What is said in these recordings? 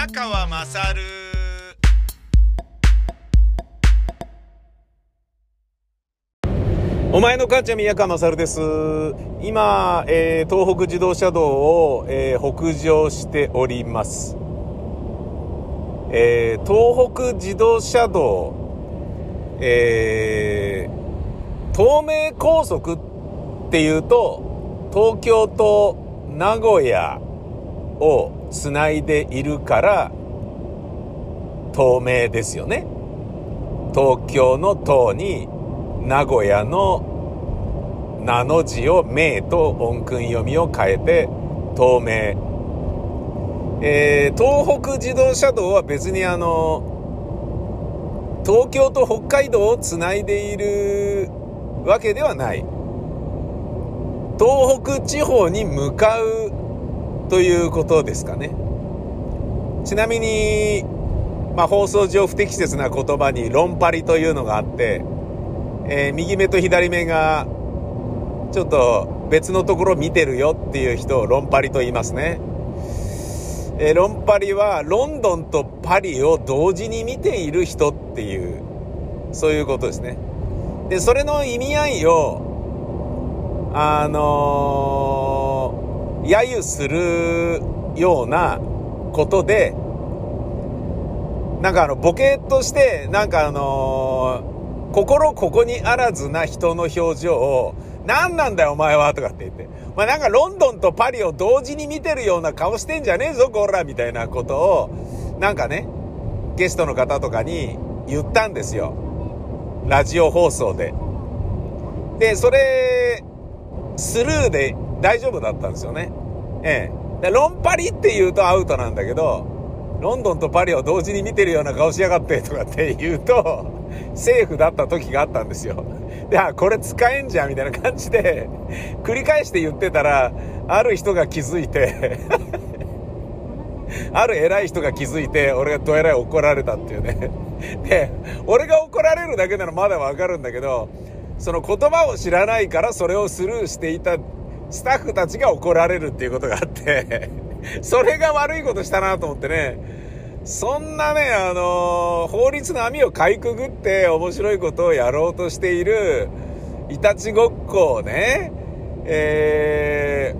宮川まさるお前の母ちゃん宮川勝です。今、えー、東北自動車道を、えー、北上しております、えー、東北自動車道、えー、東名高速っていうと東京と名古屋をつないでいるから東名ですよね。東京の東に名古屋の名の字を名と音訓読みを変えて東名、えー、東北自動車道は別にあの東京と北海道をつないでいるわけではない。東北地方に向かうということですかね。ちなみに、まあ、放送上不適切な言葉に論パリというのがあってえー、右目と左目がちょっと別のところ見てるよっていう人をロンパリと言いますね、えー、ロンパリはロンドンとパリを同時に見ている人っていうそういうことですね。でそれの意味合いをあのー、揶揄するようなことでなんかあのボケとしてなんかあのー心ここにあらずな人の表情を、何なんだよお前はとかって言って。まあなんかロンドンとパリを同時に見てるような顔してんじゃねえぞ、こらみたいなことを、なんかね、ゲストの方とかに言ったんですよ。ラジオ放送で。で、それ、スルーで大丈夫だったんですよね。ええ。でロンパリって言うとアウトなんだけど、ロンドンとパリを同時に見てるような顔しやがってとかって言うと、セーフだった時があったんですよ。で、あ、これ使えんじゃんみたいな感じで、繰り返して言ってたら、ある人が気づいて ある偉い人が気づいて、俺がどえらい怒られたっていうね。で、俺が怒られるだけならまだわかるんだけど、その言葉を知らないからそれをスルーしていたスタッフたちが怒られるっていうことがあって それが悪いことしたなと思ってね、そんなね、あのー、法律の網をかいくぐって面白いことをやろうとしている、いたちごっこをね、え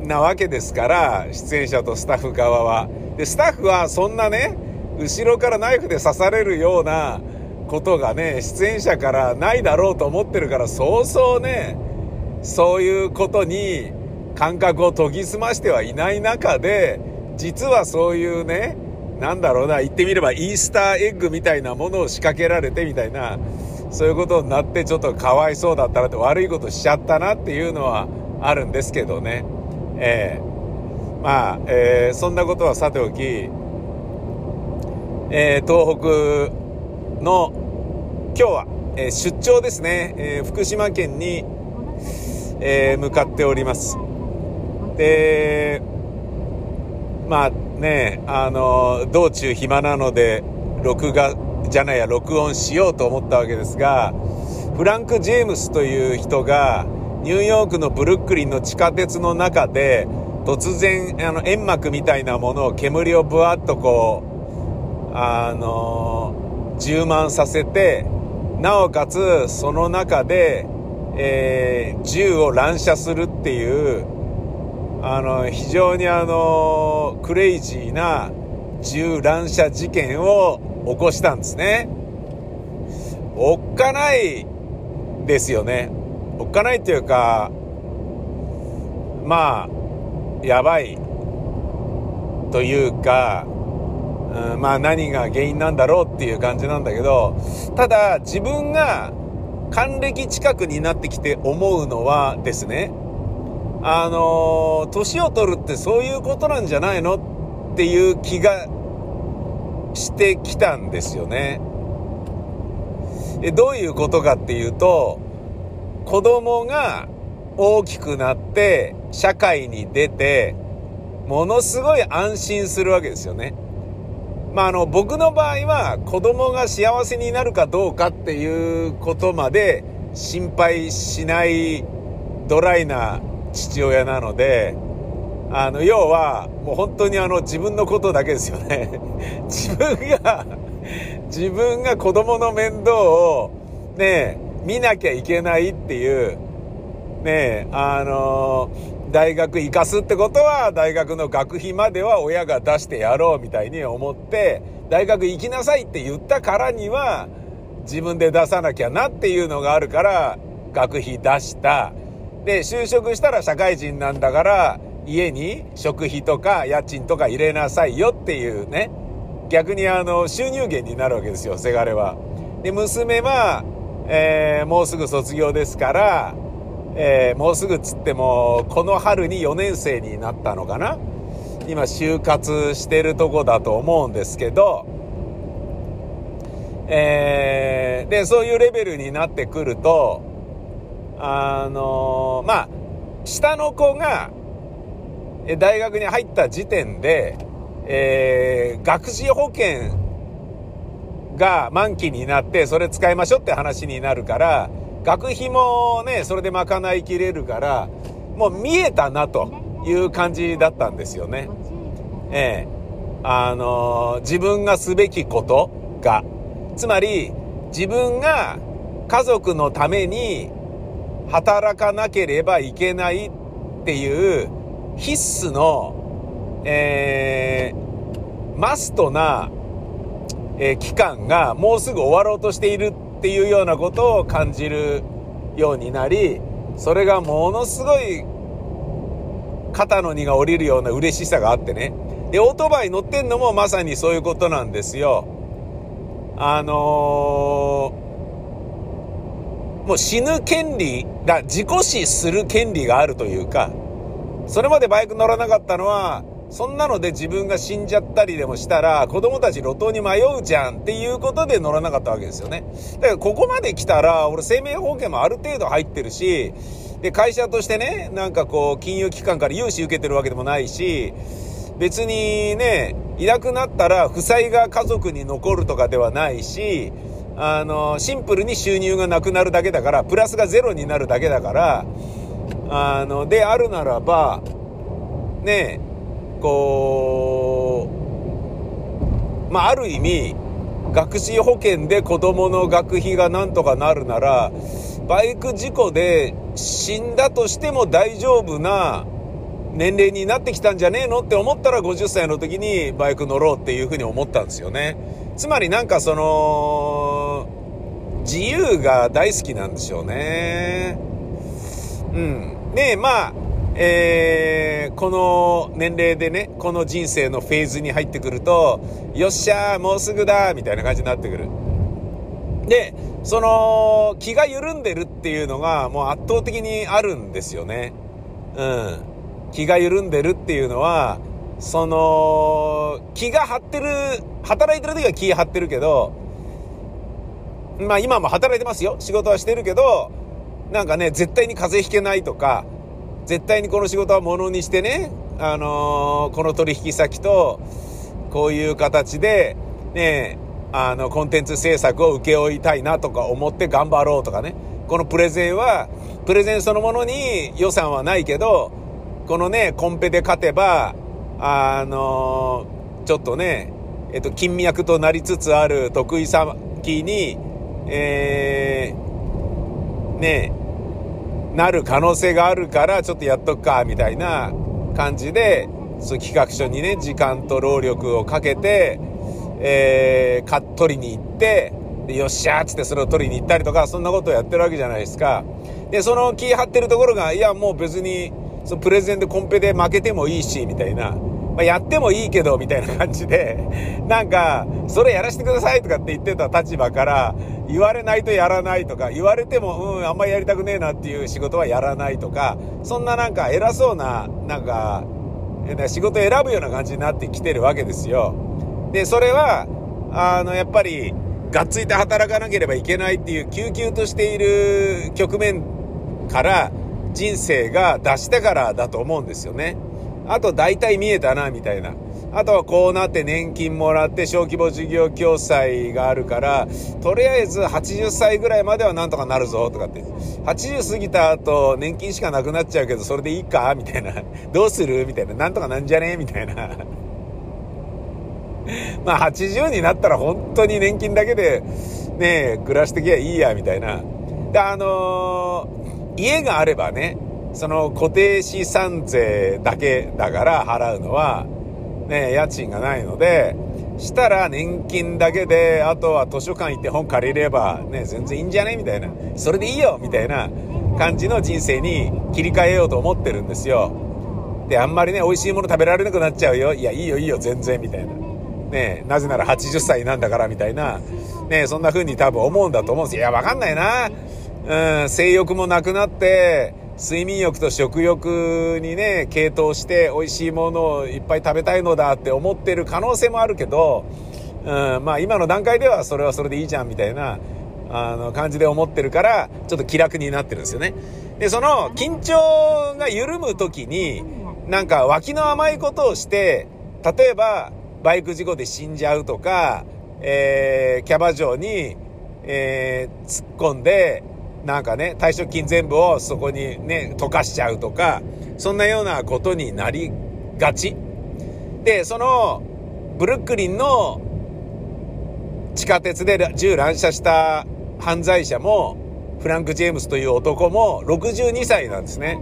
ー、なわけですから、出演者とスタッフ側は。で、スタッフはそんなね、後ろからナイフで刺されるようなことがね、出演者からないだろうと思ってるから、そうそうね、そういうことに感覚を研ぎ澄ましてはいない中で、実はそういうね、なんだろうな、言ってみればイースターエッグみたいなものを仕掛けられてみたいな、そういうことになってちょっとかわいそうだったなって悪いことしちゃったなっていうのはあるんですけどね。えー、まあ、えー、そんなことはさておき、えー、東北の今日は、えー、出張ですね、えー、福島県に、えー、向かっております。で、まあね、あの、道中暇なので、録画、じゃないや、録音しようと思ったわけですが、フランク・ジェームスという人が、ニューヨークのブルックリンの地下鉄の中で、突然、あの、煙幕みたいなものを、煙をぶわっとこう、あの、充満させて、なおかつ、その中で、えー、銃を乱射するっていう、あの、非常にあの、クレイジーな銃乱射事件を起こしたんですね。おっかないですよね。おっかないっていうか、まあ、やばいというか、うん、まあ何が原因なんだろうっていう感じなんだけど、ただ自分が還暦近くになってきて思うのはですね、あの年を取るってそういうことなんじゃないのっていう気がしてきたんですよね。えどういうことかっていうと、子供が大きくなって社会に出て、ものすごい安心するわけですよね。まあ、あの、僕の場合は子供が幸せになるかどうかっていうことまで心配しないドライな父親なので、あの、要は、もう本当にあの、自分のことだけですよね。自分が、自分が子供の面倒を、ね、見なきゃいけないっていう、ね、あの大学行かすってことは、大学の学費までは親が出してやろうみたいに思って、大学行きなさいって言ったからには、自分で出さなきゃなっていうのがあるから、学費出した。で、就職したら社会人なんだから、家に食費とか家賃とか入れなさいよっていうね。逆にあの、収入源になるわけですよ、せがれは。で、娘は、えー、もうすぐ卒業ですから、えー、もうすぐつっても、この春に4年生になったのかな？今、就活してるとこだと思うんですけど、えー、で、そういうレベルになってくると、あのー、まあ、下の子が、大学に入った時点で、えー、学資保険が満期になって、それ使いましょうって話になるから、学費もね、それで賄いきれるから、もう見えたなという感じだったんですよね。ええあのー、自分がすべきことが、つまり自分が家族のために働かなければいけないっていう必須の、えー、マストな、えー、期間がもうすぐ終わろうとしているっていうようなことを感じるようになり、それがものすごい肩の荷が下りるような嬉しさがあってね。で、オートバイ乗ってんのもまさにそういうことなんですよ。あのー、もう死ぬ権利が、自己死する権利があるというか、それまでバイク乗らなかったのは、そんなので自分が死んじゃったりでもしたら、子供たち路頭に迷うじゃんっていうことで乗らなかったわけですよね。だからここまで来たら、俺生命保険もある程度入ってるし、で、会社としてね、なんかこう、金融機関から融資受けてるわけでもないし、別にね、いなくなったら負債が家族に残るとかではないし、あの、シンプルに収入がなくなるだけだから、プラスがゼロになるだけだから、あの、であるならば、ねえ、こう、まあ、ある意味、学資保険で子供の学費がなんとかなるなら、バイク事故で死んだとしても大丈夫な年齢になってきたんじゃねえのって思ったら50歳の時にバイク乗ろうっていうふうに思ったんですよね。つまりなんかその、自由が大好きなんでしょうね。うん。で、まあ、えー、この年齢でね、この人生のフェーズに入ってくると、よっしゃー、もうすぐだみたいな感じになってくる。で、その、気が緩んでるっていうのが、もう圧倒的にあるんですよね。うん。気が緩んでるっていうのは、その、気が張ってる、働いてる時は気張ってるけど、まあ今も働いてますよ。仕事はしてるけど、なんかね、絶対に風邪ひけないとか、絶対にこの仕事はものにしてね、あのー、この取引先と、こういう形で、ね、あの、コンテンツ制作を請け負いたいなとか思って頑張ろうとかね。このプレゼンは、プレゼンそのものに予算はないけど、このね、コンペで勝てば、あのー、ちょっとね、えっと、金脈となりつつある得意先に、えー、ね、なる可能性があるからちょっとやっとくかみたいな感じでそう企画書にね時間と労力をかけて、えー、か取りに行ってよっしゃーっつってそれを取りに行ったりとかそんなことをやってるわけじゃないですか。でその気張ってるところがいやもう別にそのプレゼンでコンペで負けてもいいしみたいな。まあ、やってもいいけど、みたいな感じで、なんか、それやらせてくださいとかって言ってた立場から、言われないとやらないとか、言われても、うん、あんまりやりたくねえなっていう仕事はやらないとか、そんななんか偉そうな、なんか、仕事選ぶような感じになってきてるわけですよ。で、それは、あの、やっぱり、がっついて働かなければいけないっていう、救急としている局面から、人生が出してからだと思うんですよね。あと大体見えたな、みたいな。あとはこうなって年金もらって小規模事業共済があるから、とりあえず80歳ぐらいまではなんとかなるぞとかって。80過ぎた後年金しかなくなっちゃうけどそれでいいか？みたいな。どうする？みたいな。なんとかなんじゃね？みたいな。まあ80になったら本当に年金だけでね、暮らしてきゃいいやみたいな。で、あのー、家があればね、その固定資産税だけだから払うのは、ね、家賃がないので、したら年金だけで、あとは図書館行って本借りれば、ね、全然いいんじゃねみたいな。それでいいよみたいな感じの人生に切り替えようと思ってるんですよ。で、あんまりね、美味しいもの食べられなくなっちゃうよ。いや、いいよいいよ、全然、みたいな。ねなぜなら80歳なんだから、みたいな。ねそんな風に多分思うんだと思うんですよ。いや、わかんないな。うん、性欲もなくなって、睡眠欲と食欲にね、傾倒して美味しいものをいっぱい食べたいのだって思ってる可能性もあるけど、うん、まあ今の段階ではそれはそれでいいじゃんみたいな、あの感じで思ってるから、ちょっと気楽になってるんですよね。で、その緊張が緩む時に、なんか脇の甘いことをして、例えばバイク事故で死んじゃうとか、えー、キャバ嬢に、えー、突っ込んで、なんかね、退職金全部をそこにね、溶かしちゃうとか、そんなようなことになりがち。で、その、ブルックリンの地下鉄で銃乱射した犯罪者も、フランク・ジェームスという男も62歳なんですね。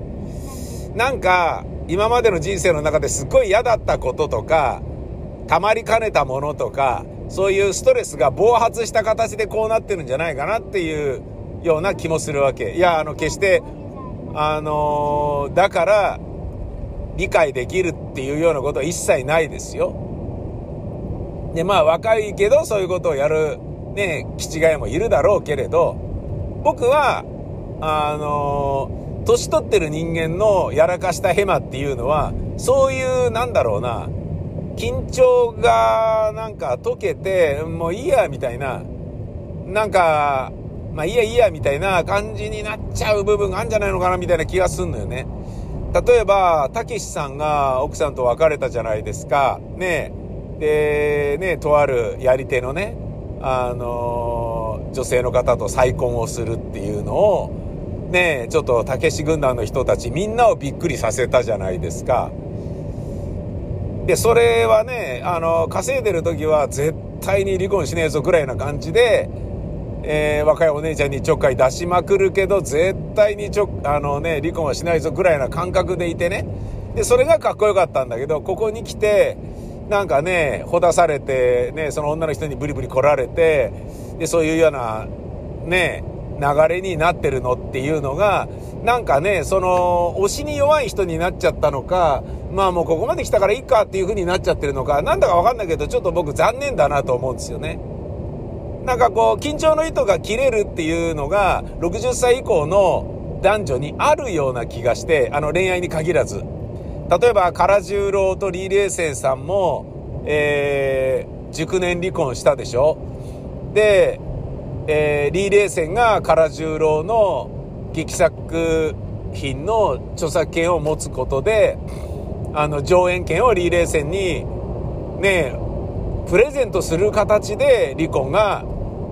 なんか、今までの人生の中ですっごい嫌だったこととか、溜まりかねたものとか、そういうストレスが暴発した形でこうなってるんじゃないかなっていうような気もするわけ。いや、あの、決して、あのー、だから、理解できるっていうようなことは一切ないですよ。で、まあ、若いけど、そういうことをやる、ね、気違いもいるだろうけれど、僕は、あのー、年取ってる人間のやらかしたヘマっていうのは、そういう、なんだろうな、緊張がなんか解けて、もういいや、みたいな、なんか、まあいいやいいやみたいな感じになっちゃう部分があるんじゃないのかなみたいな気がすんのよね。例えば、たけしさんが奥さんと別れたじゃないですか。ねで、ねとあるやり手のね、あの、女性の方と再婚をするっていうのを、ねちょっとたけし軍団の人たちみんなをびっくりさせたじゃないですか。で、それはね、あの、稼いでる時は絶対に離婚しねえぞぐらいな感じで、えー、若いお姉ちゃんにちょっかい出しまくるけど、絶対にちょ、あのね、離婚はしないぞぐらいな感覚でいてね。で、それがかっこよかったんだけど、ここに来て、なんかね、ほだされて、ね、その女の人にブリブリ来られて、で、そういうような、ね、流れになってるのっていうのが、なんかね、その、推しに弱い人になっちゃったのか、まあもうここまで来たからいいかっていう風になっちゃってるのか、なんだかわかんないけど、ちょっと僕残念だなと思うんですよね。なんかこう、緊張の糸が切れるっていうのが、60歳以降の男女にあるような気がして、あの恋愛に限らず。例えば、唐十郎と李麗仙さんも、えー、熟年離婚したでしょ？で、えー、李麗仙が唐十郎の劇作品の著作権を持つことで、あの、上演権を李麗仙に、ね、プレゼントする形で離婚が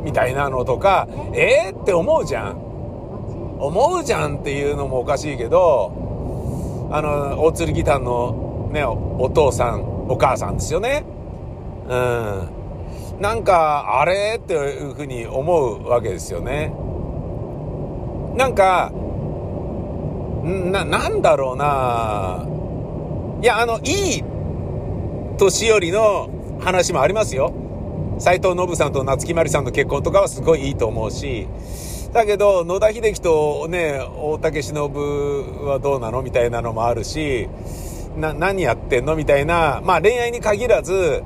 みたいなのとか、えーって思うじゃん。思うじゃんっていうのもおかしいけど、あの、大鶴ギターのね、お父さん、お母さんですよね。うん。なんか、あれっていうふうに思うわけですよね。なんか、な、なんだろうな。いや、あの、いい年寄りの話もありますよ。斎藤信さんと夏木マリさんの結婚とかはすごいいいと思うし、だけど、野田秀樹とね、大竹しのぶはどうなのみたいなのもあるし、な、何やってんのみたいな、まあ恋愛に限らず、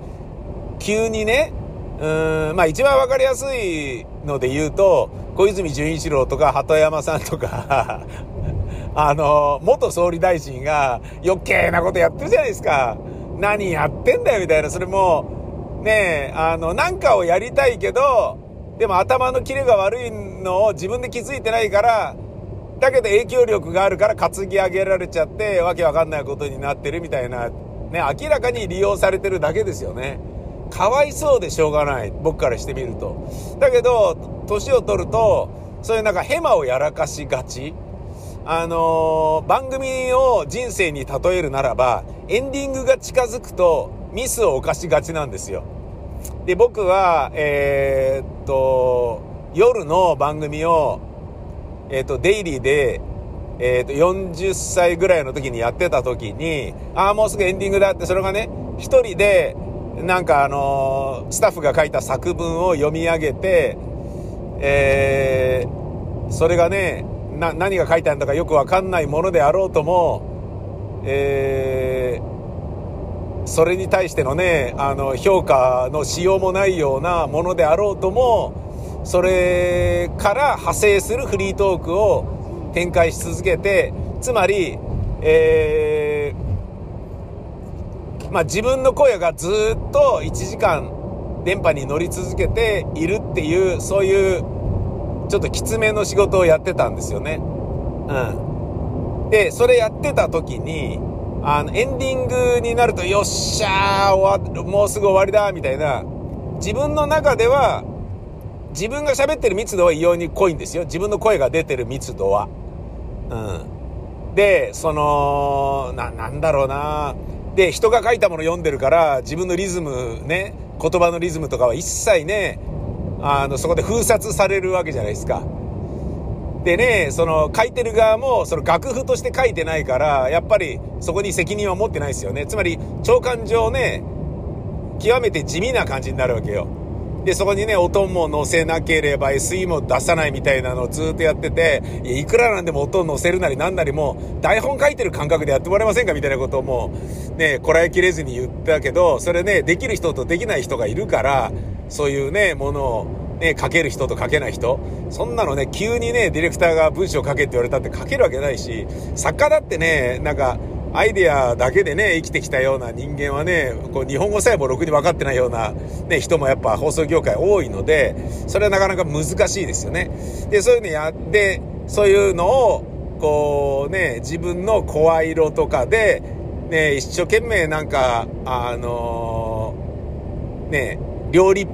急にね、うーん、まあ一番わかりやすいので言うと、小泉純一郎とか鳩山さんとか あの、元総理大臣が余計なことやってるじゃないですか。何やってんだよみたいな、それも、ねえ、あの、なんかをやりたいけど、でも頭のキレが悪いのを自分で気づいてないから、だけど影響力があるから担ぎ上げられちゃって、わけわかんないことになってるみたいなね、明らかに利用されてるだけですよね。かわいそうでしょうがない。僕からしてみると。だけど、年を取ると、そういうなんかヘマをやらかしがち。あのー、番組を人生に例えるならば、エンディングが近づくとミスを犯しがちなんですよ。で、僕は、えー、っと、夜の番組を、えー、っと、デイリーで、えー、っと、40歳ぐらいの時にやってた時に、ああ、もうすぐエンディングだって、それがね、一人で、なんかあのスタッフが書いた作文を読み上げて、えー、それがね、何が書いてあるんだかよくわかんないものであろうとも、えー、それに対してのね、あの、評価のしようもないようなものであろうとも、それから派生するフリートークを展開し続けて、つまり、えー、まあ、自分の声がずっと1時間電波に乗り続けているっていう、そういうちょっときつめの仕事をやってたんですよね。うん。で、それやってた時に、あの、エンディングになると、よっしゃー、終わ、もうすぐ終わりだ、みたいな、自分の中では、自分が喋ってる密度は異様に濃いんですよ。自分の声が出てる密度は。うん。で、その、な、なんだろうなで、人が書いたもの読んでるから、自分のリズムね、言葉のリズムとかは一切ね、あの、そこで封殺されるわけじゃないですか。でね、その書いてる側もその楽譜として書いてないから、やっぱりそこに責任は持ってないですよね。つまり、長官上ね、極めて地味な感じになるわけよ。で、そこにね、音も乗せなければ SE も出さないみたいなのをずっとやってて、いくらなんでも音を乗せるなりなんなりも、台本書いてる感覚でやってもらえませんか？みたいなことをもう、ね、こらえきれずに言ったけど、それね、できる人とできない人がいるから、そういうね、ものを、ね、書ける人と書けない人。そんなのね、急にね、ディレクターが文章書けって言われたって書けるわけないし、作家だってね、なんか、アイデアだけでね、生きてきたような人間はね、こう日本語さえもろくに分かってないような、ね、人もやっぱ放送業界多いので、それはなかなか難しいですよね。で、そういうのやって、そういうのを、こうね、自分の声色とかで、ね、一生懸命なんか、あのー、ね、料理、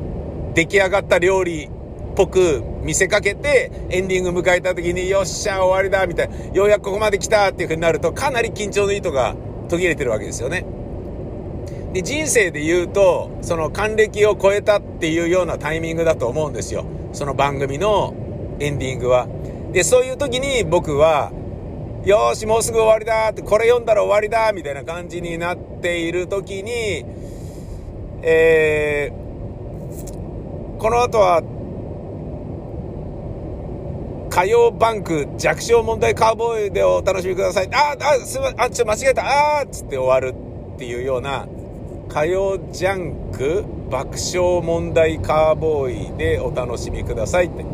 出来上がった料理っぽく見せかけて、エンディング迎えた時に、よっしゃ、終わりだ、みたいな、ようやくここまで来たっていう風になると、かなり緊張の糸が途切れてるわけですよね。で、人生で言うと、その還暦を超えたっていうようなタイミングだと思うんですよ。その番組のエンディングは。で、そういう時に僕は、よし、もうすぐ終わりだって、これ読んだら終わりだみたいな感じになっている時に、えー、この後は、火曜バンク弱小問題カーボーイでお楽しみください。あ、あ、すま、あ、ちょ、間違えた。あーっつって終わるっていうような、火曜ジャンク爆笑問題カーボーイでお楽しみくださいって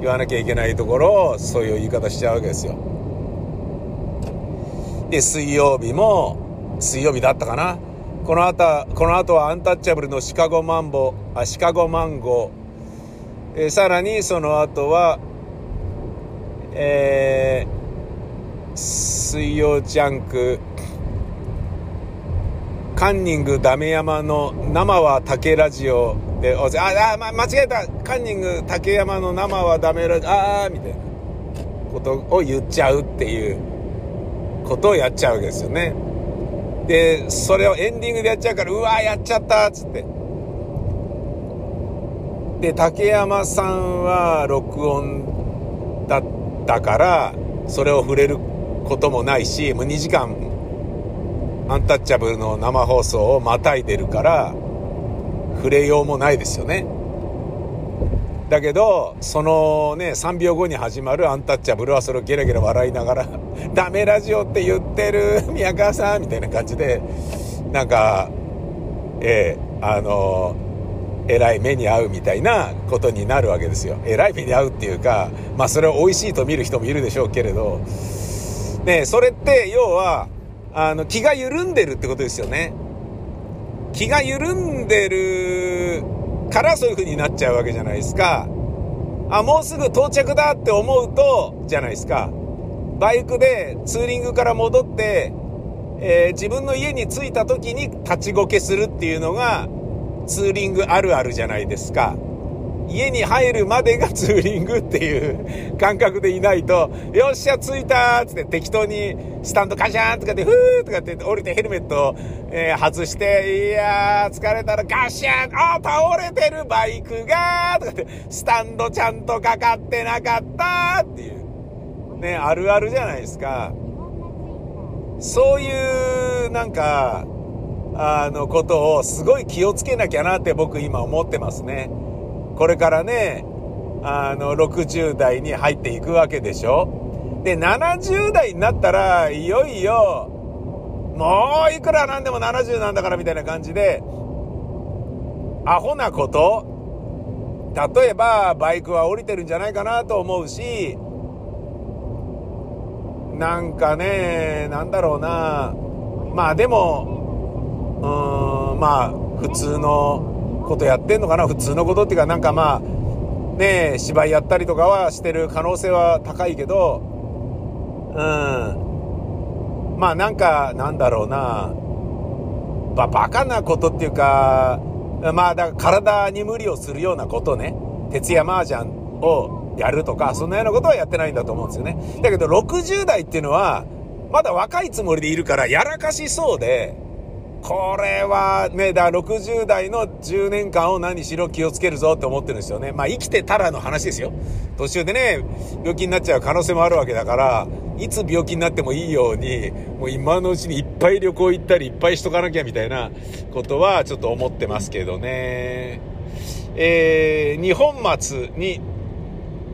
言わなきゃいけないところを、そういう言い方しちゃうわけですよ。で、水曜日も、水曜日だったかな。この後、この後はアンタッチャブルのシカゴマンボ、シカゴマンゴー。えー、さらにその後は、えー、水曜ジャンク、カンニングダメ山の生は竹ラジオで、あ、あ、ま、間違えたカンニング竹山の生はダメラジオ、あーみたいなことを言っちゃうっていうことをやっちゃうわけですよね。で、それをエンディングでやっちゃうから、うわやっちゃったっつって。で、竹山さんは録音だったから、それを触れることもないし、もう2時間、アンタッチャブルの生放送をまたいでるから、触れようもないですよね。だけど、そのね、3秒後に始まるアンタッチャブルはそれをゲラゲラ笑いながら、ダメラジオって言ってる、宮川さんみたいな感じで、なんか、ええあのえらい目に遭うみたいなことになるわけですよ。えらい目に遭うっていうか、まあそれを美味しいと見る人もいるでしょうけれど、ねそれって要は、あの、気が緩んでるってことですよね。気が緩んでるからそういう風になっちゃうわけじゃないですか。あ、もうすぐ到着だって思うと、じゃないですか。バイクでツーリングから戻って、えー、自分の家に着いた時に立ちこけするっていうのがツーリングあるあるじゃないですか。家に入るまでが ツーリングっていう感覚でいないと、よっしゃ、着いたつって適当にスタンドカシャンとかで、ふーとかって降りてヘルメットを、えー、外して、いやー、疲れたらガシャンあ倒れてるバイクがとかって、スタンドちゃんとかかってなかったっていう、ね、あるあるじゃないですか。そういう、なんか、あの、ことをすごい気をつけなきゃなって僕今思ってますね。これからね、あの、60代に入っていくわけでしょで、70代になったら、いよいよ、もういくらなんでも70なんだからみたいな感じで、アホなこと例えば、バイクは降りてるんじゃないかなと思うし、なんかね、なんだろうな。まあでも、ーん、まあ、普通のことやってんのかな？普通のことっていうかなんかまあね芝居やったりとかはしてる可能性は高いけどうん。まあなんかなんだろうな。ばバカなことっていうかまあだから体に無理をするようなことね。徹夜麻雀をやるとかそんなようなことはやってないんだと思うんですよね。だけど60代っていうのはまだ若いつもりでいるからやらかしそうでこれはね、だ60代の10年間を何しろ気をつけるぞって思ってるんですよね。まあ生きてたらの話ですよ。途中でね、病気になっちゃう可能性もあるわけだから、いつ病気になってもいいように、もう今のうちにいっぱい旅行行ったりいっぱいしとかなきゃみたいなことはちょっと思ってますけどね。えー、日本松に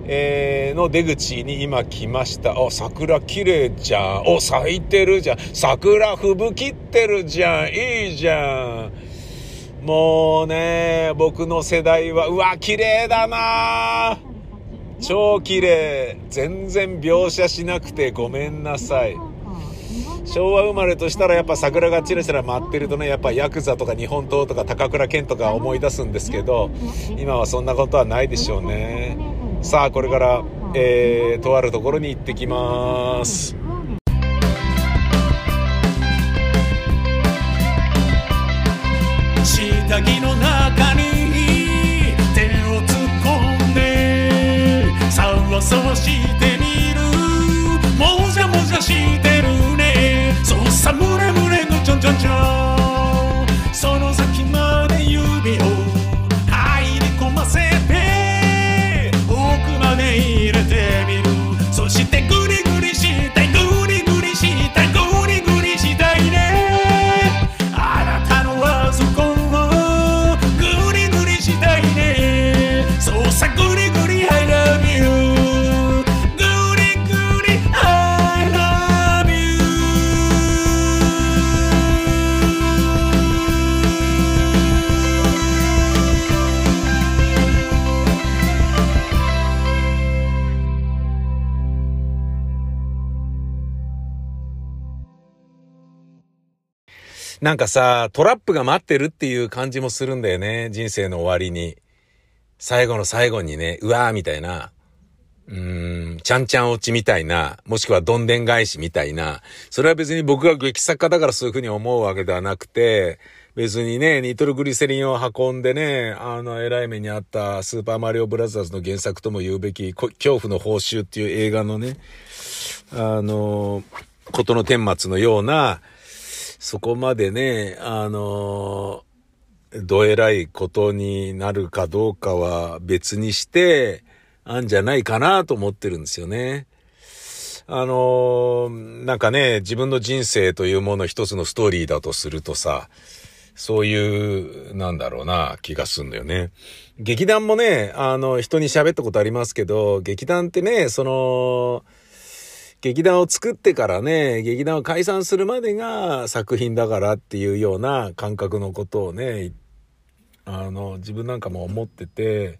えー、の出口に今来ました。あ、桜綺麗じゃん。お、咲いてるじゃん。桜吹雪ってるじゃん。いいじゃん。もうね、僕の世代は、うわ、綺麗だな超綺麗。全然描写しなくてごめんなさい。昭和生まれとしたらやっぱ桜がチラチラ舞ってるとね、やっぱヤクザとか日本刀とか高倉健とか思い出すんですけど、今はそんなことはないでしょうね。さあこれから、えー、とあるところに行ってきます。下着の中に手を突っ込ん。でさわさわしてなんかさ、トラップが待ってるっていう感じもするんだよね。人生の終わりに。最後の最後にね、うわーみたいな。うーん、ちゃんちゃん落ちみたいな、もしくはどんでん返しみたいな。それは別に僕が劇作家だからそういうふうに思うわけではなくて、別にね、ニトログリセリンを運んでね、あの、偉い目にあったスーパーマリオブラザーズの原作とも言うべき、恐怖の報酬っていう映画のね、あの、ことの顛末のような、そこまでね、あの、どえらいことになるかどうかは別にして、あんじゃないかなと思ってるんですよね。あのなんかね、自分の人生というもの一つのストーリーだとするとさ、そういう、なんだろうな、気がすんだよね。劇団もね、あの、人に喋ったことありますけど、劇団ってね、その、劇団を作ってからね、劇団を解散するまでが作品だからっていうような感覚のことをね、あの、自分なんかも思ってて、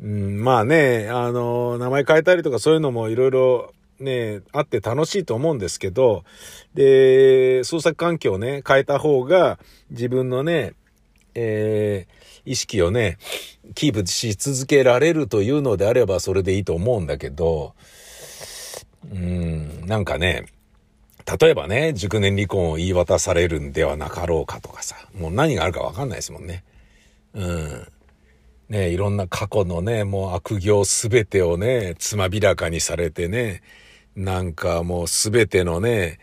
うん、まあね、あの、名前変えたりとかそういうのもいろいろね、あって楽しいと思うんですけど、で、創作環境をね、変えた方が自分のね、えー、意識をね、キープし続けられるというのであればそれでいいと思うんだけど、うん、なんかね、例えばね、熟年離婚を言い渡されるんではなかろうかとかさ、もう何があるかわかんないですもんね。うん。ね、いろんな過去のね、もう悪行すべてをね、つまびらかにされてね、なんかもうすべてのね、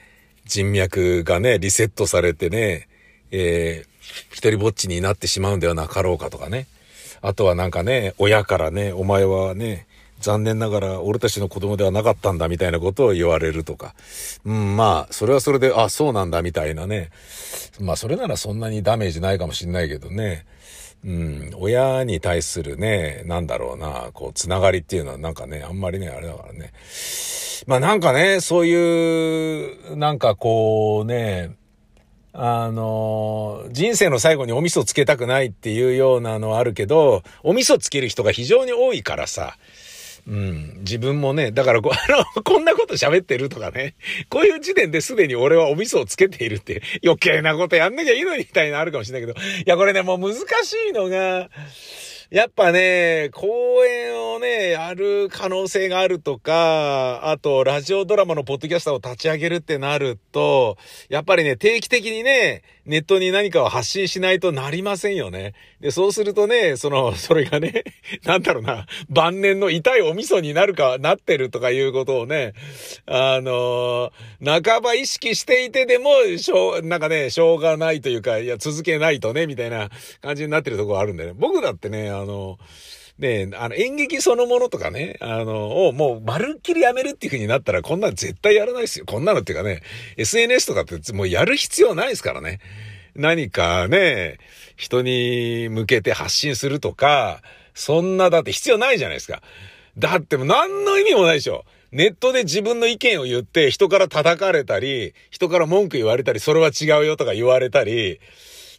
人脈がね、リセットされてね、えー、一人ぼっちになってしまうんではなかろうかとかね。あとはなんかね、親からね、お前はね、残念ながら俺たちの子供ではなかったんだみたいなことを言われるとか。うん、まあ、それはそれで、あ、そうなんだみたいなね。まあ、それならそんなにダメージないかもしんないけどね。うん、親に対するね、なんだろうな、こう、つながりっていうのはなんかね、あんまりね、あれだからね。まあなんかね、そういう、なんかこうね、あの、人生の最後にお味噌つけたくないっていうようなのはあるけど、お味噌つける人が非常に多いからさ、うん。自分もね、だからこ、あの、こんなこと喋ってるとかね。こういう時点ですでに俺はお味噌をつけているって余計なことやんなきゃいいのにみたいなのあるかもしれないけど。いや、これね、もう難しいのが、やっぱね、公演をね、やる可能性があるとか、あと、ラジオドラマのポッドキャスターを立ち上げるってなると、やっぱりね、定期的にね、ネットに何かを発信しないとなりませんよね。で、そうするとね、その、それがね、なんだろうな、晩年の痛いお味噌になるか、なってるとかいうことをね、あの半ば意識していてでも、しょう、なんかね、しょうがないというか、いや、続けないとね、みたいな感じになってるところあるんでね。僕だってね、あの、ねあの、演劇そのものとかね、あの、をもうまるっきりやめるっていう風になったら、こんなの絶対やらないですよ。こんなのっていうかね、SNS とかってもうやる必要ないですからね。何かね、人に向けて発信するとか、そんなだって必要ないじゃないですか。だってもう何の意味もないでしょ。ネットで自分の意見を言って人から叩かれたり、人から文句言われたり、それは違うよとか言われたり、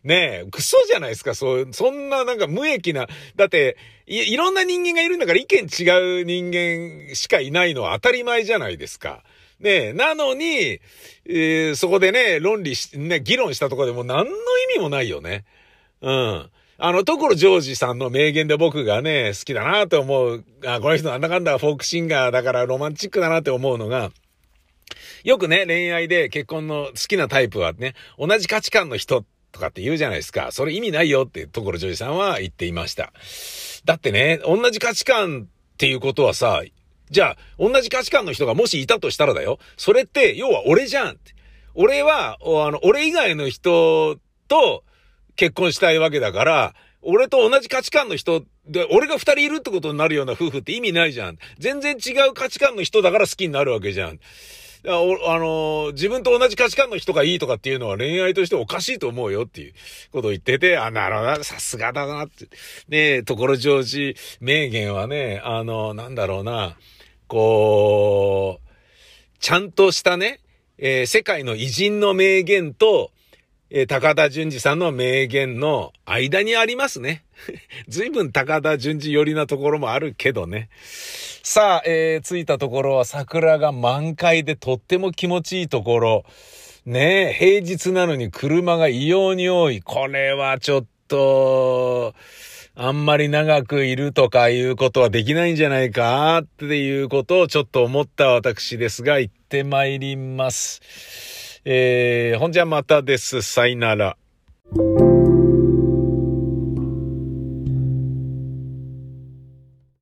ねえ、クソじゃないですか、そう、そんななんか無益な、だって、い、いろんな人間がいるんだから意見違う人間しかいないのは当たり前じゃないですか。ねえ、なのに、えー、そこでね、論理し、ね、議論したとこでも何の意味もないよね。うん。あの、所ジョージさんの名言で僕がね、好きだなと思う。あ、この人なんだかんだフォークシンガーだからロマンチックだなって思うのが、よくね、恋愛で結婚の好きなタイプはね、同じ価値観の人とかって言うじゃないですか。それ意味ないよって所ジョージさんは言っていました。だってね、同じ価値観っていうことはさ、じゃあ、同じ価値観の人がもしいたとしたらだよ。それって、要は俺じゃん。俺は、あの、俺以外の人と結婚したいわけだから、俺と同じ価値観の人で、俺が二人いるってことになるような夫婦って意味ないじゃん。全然違う価値観の人だから好きになるわけじゃん。あの、自分と同じ価値観の人がいいとかっていうのは恋愛としておかしいと思うよっていうことを言ってて、あ、なるほど、さすがだなって。ねところジョージ名言はね、あの、なんだろうな、こう、ちゃんとしたね、えー、世界の偉人の名言と、えー、高田純次さんの名言の間にありますね。随分高田純次寄りなところもあるけどね。さあ、えー、着いたところは桜が満開でとっても気持ちいいところ。ねえ、平日なのに車が異様に多い。これはちょっと、あんまり長くいるとかいうことはできないんじゃないかっていうことをちょっと思った私ですが、行ってまいります。えー、ほんじゃまたです。さいなら。